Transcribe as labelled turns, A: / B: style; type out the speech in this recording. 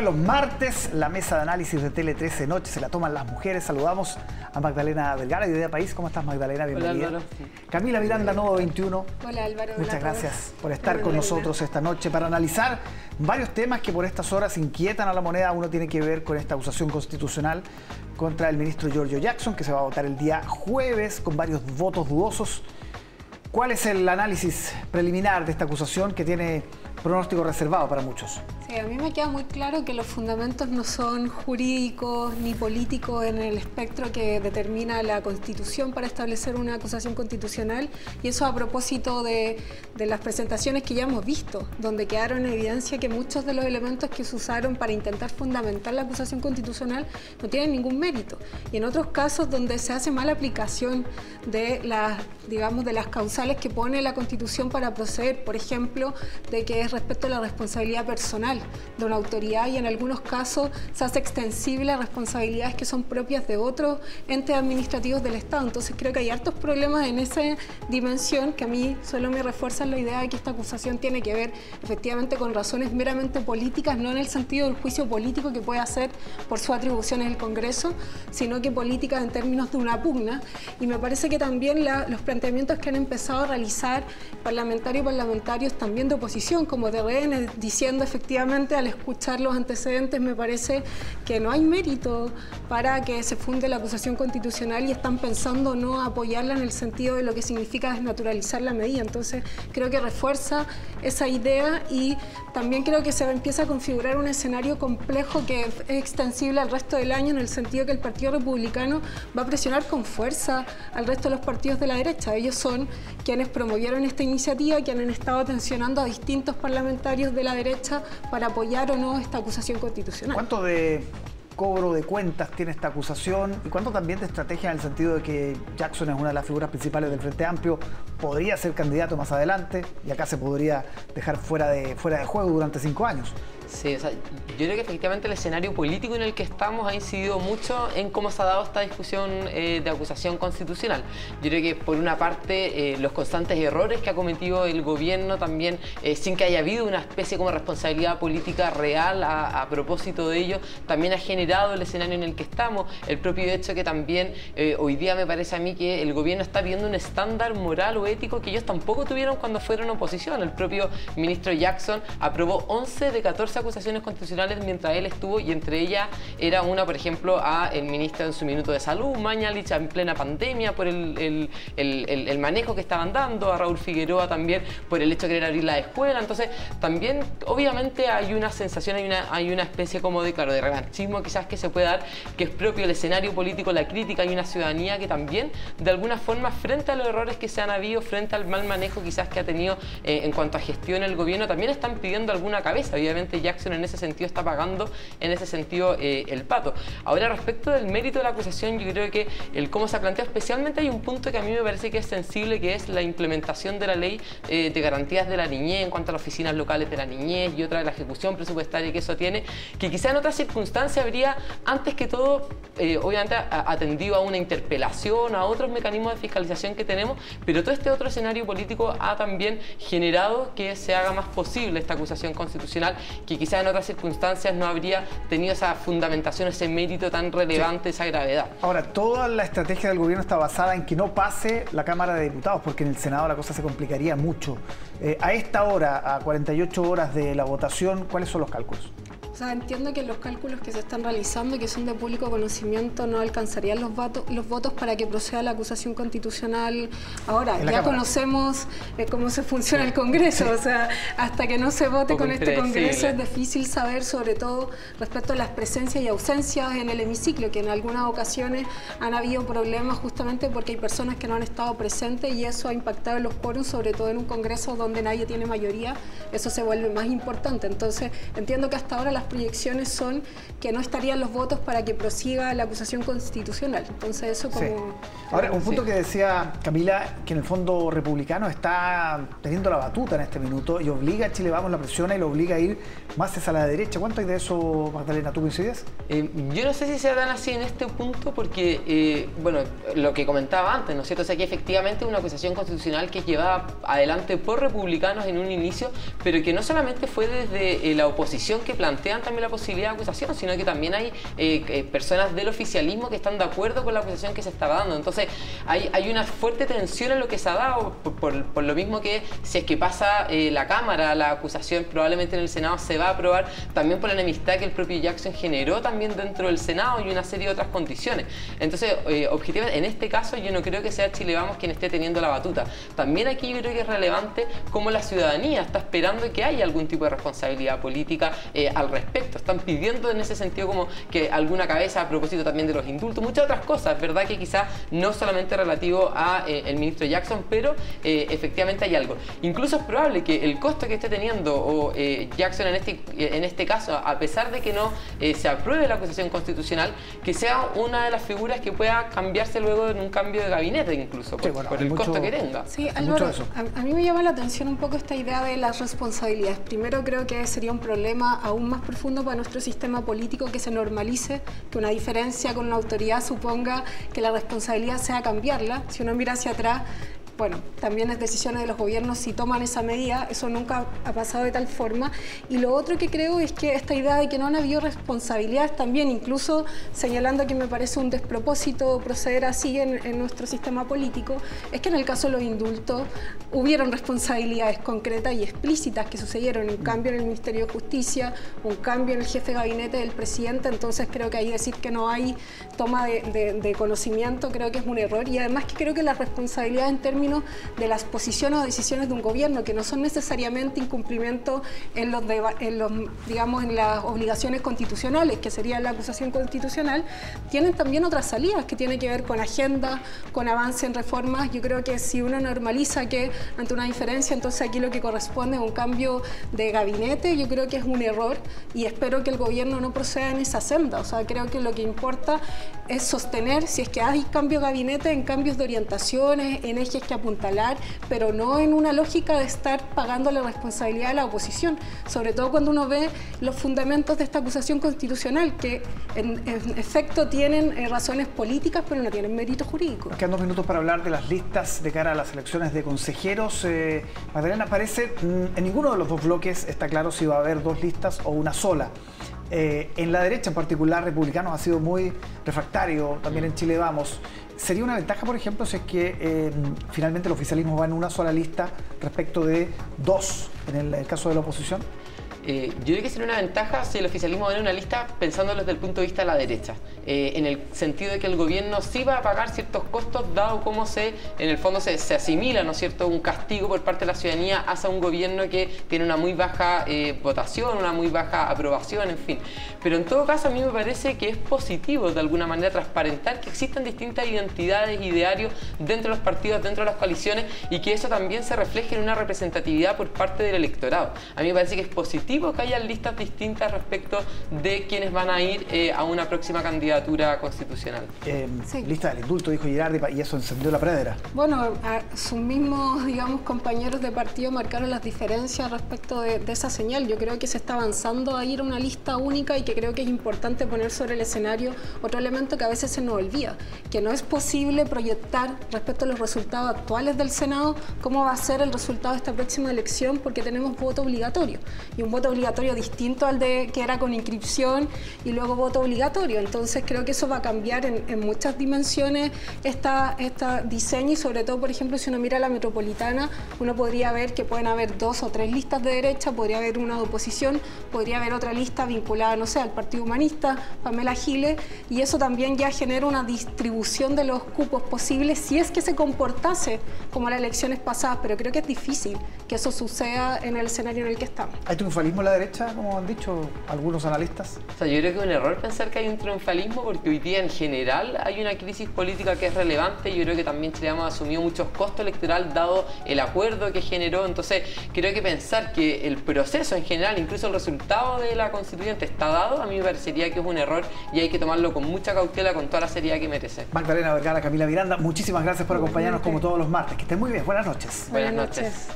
A: Los martes, la mesa de análisis de Tele 13 Noche se la toman las mujeres. Saludamos a Magdalena Delgado de Idea País. ¿Cómo estás, Magdalena? Bienvenida.
B: Hola,
A: Camila Miranda, Nodo 21.
C: Hola, Álvaro.
A: Muchas gracias por estar con nosotros esta noche para analizar varios temas que por estas horas inquietan a la moneda. Uno tiene que ver con esta acusación constitucional contra el ministro Giorgio Jackson, que se va a votar el día jueves con varios votos dudosos. ¿Cuál es el análisis preliminar de esta acusación que tiene pronóstico reservado para muchos?
C: A mí me queda muy claro que los fundamentos no son jurídicos ni políticos en el espectro que determina la Constitución para establecer una acusación constitucional y eso a propósito de, de las presentaciones que ya hemos visto, donde quedaron en evidencia que muchos de los elementos que se usaron para intentar fundamentar la acusación constitucional no tienen ningún mérito. Y en otros casos donde se hace mala aplicación de las, digamos, de las causales que pone la Constitución para proceder, por ejemplo, de que es respecto a la responsabilidad personal de una autoridad y en algunos casos se hace extensible a responsabilidades que son propias de otros entes administrativos del Estado. Entonces creo que hay hartos problemas en esa dimensión que a mí solo me refuerzan la idea de que esta acusación tiene que ver efectivamente con razones meramente políticas, no en el sentido del juicio político que puede hacer por su atribución en el Congreso, sino que políticas en términos de una pugna. Y me parece que también los planteamientos que han empezado a realizar parlamentarios y parlamentarios también de oposición, como de RN, diciendo efectivamente al escuchar los antecedentes me parece que no hay mérito para que se funde la acusación constitucional y están pensando no apoyarla en el sentido de lo que significa desnaturalizar la medida. Entonces creo que refuerza esa idea y también creo que se empieza a configurar un escenario complejo que es extensible al resto del año en el sentido que el Partido Republicano va a presionar con fuerza al resto de los partidos de la derecha. Ellos son quienes promovieron esta iniciativa, quienes han estado tensionando a distintos parlamentarios de la derecha para apoyar o no esta acusación constitucional.
A: ¿Cuánto de cobro de cuentas tiene esta acusación y cuánto también de estrategia en el sentido de que Jackson es una de las figuras principales del Frente Amplio, podría ser candidato más adelante y acá se podría dejar fuera de, fuera de juego durante cinco años?
B: Sí, o sea, yo creo que efectivamente el escenario político en el que estamos ha incidido mucho en cómo se ha dado esta discusión eh, de acusación constitucional. Yo creo que por una parte eh, los constantes errores que ha cometido el gobierno también, eh, sin que haya habido una especie como responsabilidad política real a, propósito de ello, también ha generado el escenario en el que estamos. El propio hecho que también hoy día me parece a mí que el gobierno está viendo un estándar moral o ético que ellos tampoco tuvieron cuando fueron oposición. El propio ministro Jackson aprobó 11 de 14 acusaciones constitucionales mientras él estuvo y entre ellas era una, por ejemplo, a el ministro en su minuto de salud, Mañalich, en plena pandemia por el, el, manejo que estaban dando, a Raúl Figueroa también por el hecho de querer abrir la escuela. Entonces, también, obviamente, hay una sensación, hay una, hay una especie como de, claro, de revanchismo quizás que se puede dar, que es propio del escenario político, la crítica, hay una ciudadanía que también, de alguna forma, frente a los errores que se han habido, frente al mal manejo quizás que ha tenido eh, en cuanto a gestión el gobierno, también están pidiendo alguna cabeza. Obviamente, ya Jackson en ese sentido está pagando en ese sentido eh, el pato. Ahora, respecto del mérito de la acusación, yo creo que el cómo se ha planteado, especialmente hay un punto que a mí me parece que es sensible, que es la implementación de la ley eh, de garantías de la niñez en cuanto a las oficinas locales de la niñez y otra de la ejecución presupuestaria que eso tiene, que quizá en otras circunstancias habría, antes que todo, eh, obviamente atendido a una interpelación, a otros mecanismos de fiscalización que tenemos, pero todo este otro escenario político ha también generado que se haga más posible esta acusación constitucional, quizá en otras circunstancias no habría tenido esa fundamentación, ese mérito tan relevante, esa gravedad.
A: Ahora, toda la estrategia del gobierno está basada en que no pase la Cámara de Diputados, porque en el Senado la cosa se complicaría mucho. Eh, a esta hora, a 48 horas de la votación, ¿cuáles son los cálculos?
C: Sea, entiendo que los cálculos que se están realizando, que son de público conocimiento, no alcanzarían los, votos, los votos para que proceda la acusación constitucional. Ahora, ya conocemos eh, cómo se funciona el Congreso, o sea, hasta que no se vote con este Congreso es difícil saber, sobre todo respecto a las presencias y ausencias en el hemiciclo, que en algunas ocasiones han habido problemas justamente porque hay personas que no han estado presentes y eso ha impactado en los quórums, sobre todo en un Congreso donde nadie tiene mayoría, eso se vuelve más importante. Entonces, entiendo que hasta ahora las proyecciones son que no estarían los votos para que prosiga la acusación constitucional. Entonces eso como...
A: Ahora, un punto que decía Camila, que en el fondo republicano está teniendo la batuta en este minuto y obliga a Chile Vamos, la presiona y lo obliga a ir más hacia la derecha. ¿Cuánto hay de eso, Magdalena? ¿Tú coincides?
B: Eh, yo no sé si sea tan así en este punto porque, eh, bueno, lo que comentaba antes, ¿no es cierto? O sea, que efectivamente es una acusación constitucional que llevada adelante por republicanos en un inicio, pero que no solamente fue desde eh, la oposición que plantea también la posibilidad de acusación, sino que también hay eh, eh, personas del oficialismo que están de acuerdo con la acusación que se estaba dando. Entonces hay, hay una fuerte tensión en lo que se ha dado, por, lo mismo que si es que pasa eh, la Cámara, la acusación probablemente en el Senado se va a aprobar, también por la enemistad que el propio Jackson generó también dentro del Senado y una serie de otras condiciones. Entonces, objetivamente, en este caso yo no creo que sea Chile Vamos quien esté teniendo la batuta. También aquí yo creo que es relevante cómo la ciudadanía está esperando que haya algún tipo de responsabilidad política al respecto. Están pidiendo en ese sentido como que alguna cabeza a propósito también de los indultos, muchas otras cosas, ¿verdad? Que quizás no solamente relativo a eh, el ministro Jackson, pero eh, efectivamente hay algo. Incluso es probable que el costo que esté teniendo o, eh, Jackson en este, en este caso, a pesar de que no se apruebe la acusación constitucional, que sea una de las figuras que pueda cambiarse luego en un cambio de gabinete incluso, por, el costo que tenga.
C: Sí, Álvaro, a, a mí me llama la atención un poco esta idea de las responsabilidades. Primero creo que sería un problema aún más profundo para nuestro sistema político que se normalice que una diferencia con una autoridad suponga que la responsabilidad sea cambiarla. Si uno mira hacia atrás, bueno, también es decisiones de los gobiernos si toman esa medida, eso nunca ha pasado de tal forma. Y lo otro que creo es que esta idea de que no han habido responsabilidades también, incluso señalando que me parece un despropósito proceder así en, en nuestro sistema político, es que en el caso de los indultos hubieron responsabilidades concretas y explícitas que sucedieron, un cambio en el Ministerio de Justicia, un cambio en el jefe de gabinete del presidente, entonces creo que ahí decir que no hay toma de, de conocimiento creo que es un error. Y además que creo que la responsabilidad en términos de las posiciones o decisiones de un gobierno, que no son necesariamente incumplimiento en los, en los digamos, en las obligaciones constitucionales, que sería la acusación constitucional, tienen también otras salidas que tienen que ver con agenda, con avance en reformas. Yo creo que si uno normaliza que ante una diferencia, entonces aquí lo que corresponde es un cambio de gabinete, yo creo que es un error y espero que el gobierno no proceda en esa senda. O sea, creo que lo que importa es sostener, si es que hay cambio de gabinete, en cambios de orientaciones, en ejes que apuntalar, pero no en una lógica de estar pagando la responsabilidad de la oposición, sobre todo cuando uno ve los fundamentos de esta acusación constitucional, que en, efecto tienen eh, razones políticas, pero no tienen mérito jurídico.
A: Nos quedan dos minutos para hablar de las listas de cara a las elecciones de consejeros. Eh, Magdalena, parece, mm, en ninguno de los dos bloques está claro si va a haber dos listas o una sola. Eh, en la derecha en particular, republicanos ha sido muy refractario, también en Chile vamos. ¿Sería una ventaja, por ejemplo, si es que eh, finalmente el oficialismo va en una sola lista respecto de dos en el caso de la oposición?
B: Eh, yo diría que sería una ventaja si el oficialismo en una lista pensándolo desde el punto de vista de la derecha, eh, en el sentido de que el gobierno sí va a pagar ciertos costos, dado cómo se, en el fondo se, asimila, ¿no es cierto?, un castigo por parte de la ciudadanía hacia un gobierno que tiene una muy baja eh, votación, una muy baja aprobación, en fin. Pero en todo caso a mí me parece que es positivo de alguna manera transparentar que existen distintas identidades, idearios dentro de los partidos, dentro de las coaliciones y que eso también se refleje en una representatividad por parte del electorado. A mí me parece que es positivo que haya listas distintas respecto de quienes van a ir eh, a una próxima candidatura constitucional.
A: Eh, lista del indulto, dijo Girardi, y eso encendió la pradera.
C: Bueno, sus mismos, digamos, compañeros de partido marcaron las diferencias respecto de, esa señal. Yo creo que se está avanzando a ir a una lista única y que creo que es importante poner sobre el escenario otro elemento que a veces se nos olvida, que no es posible proyectar respecto a los resultados actuales del Senado cómo va a ser el resultado de esta próxima elección porque tenemos voto obligatorio y un voto obligatorio distinto al de que era con inscripción y luego voto obligatorio. Entonces creo que eso va a cambiar en, muchas dimensiones esta, esta diseño y sobre todo, por ejemplo, si uno mira la metropolitana, uno podría ver que pueden haber dos o tres listas de derecha, podría haber una de oposición, podría haber otra lista vinculada, no sé, al Partido Humanista, Pamela Giles, y eso también ya genera una distribución de los cupos posibles si es que se comportase como las elecciones pasadas, pero creo que es difícil que eso suceda en el escenario en el que estamos.
A: ¿Hay triunfalismo en la derecha, como han dicho algunos analistas?
B: O sea, yo creo que es un error pensar que hay un triunfalismo porque hoy día en general hay una crisis política que es relevante. Yo creo que también Chile ha asumido muchos costos electorales dado el acuerdo que generó. Entonces, creo que pensar que el proceso en general, incluso el resultado de la constituyente está dado, a mí me parecería que es un error y hay que tomarlo con mucha cautela, con toda la seriedad que merece.
A: Magdalena Vergara, Camila Miranda, muchísimas gracias por acompañarnos como todos los martes. Que estén muy bien. Buenas noches.
B: Buenas, noches.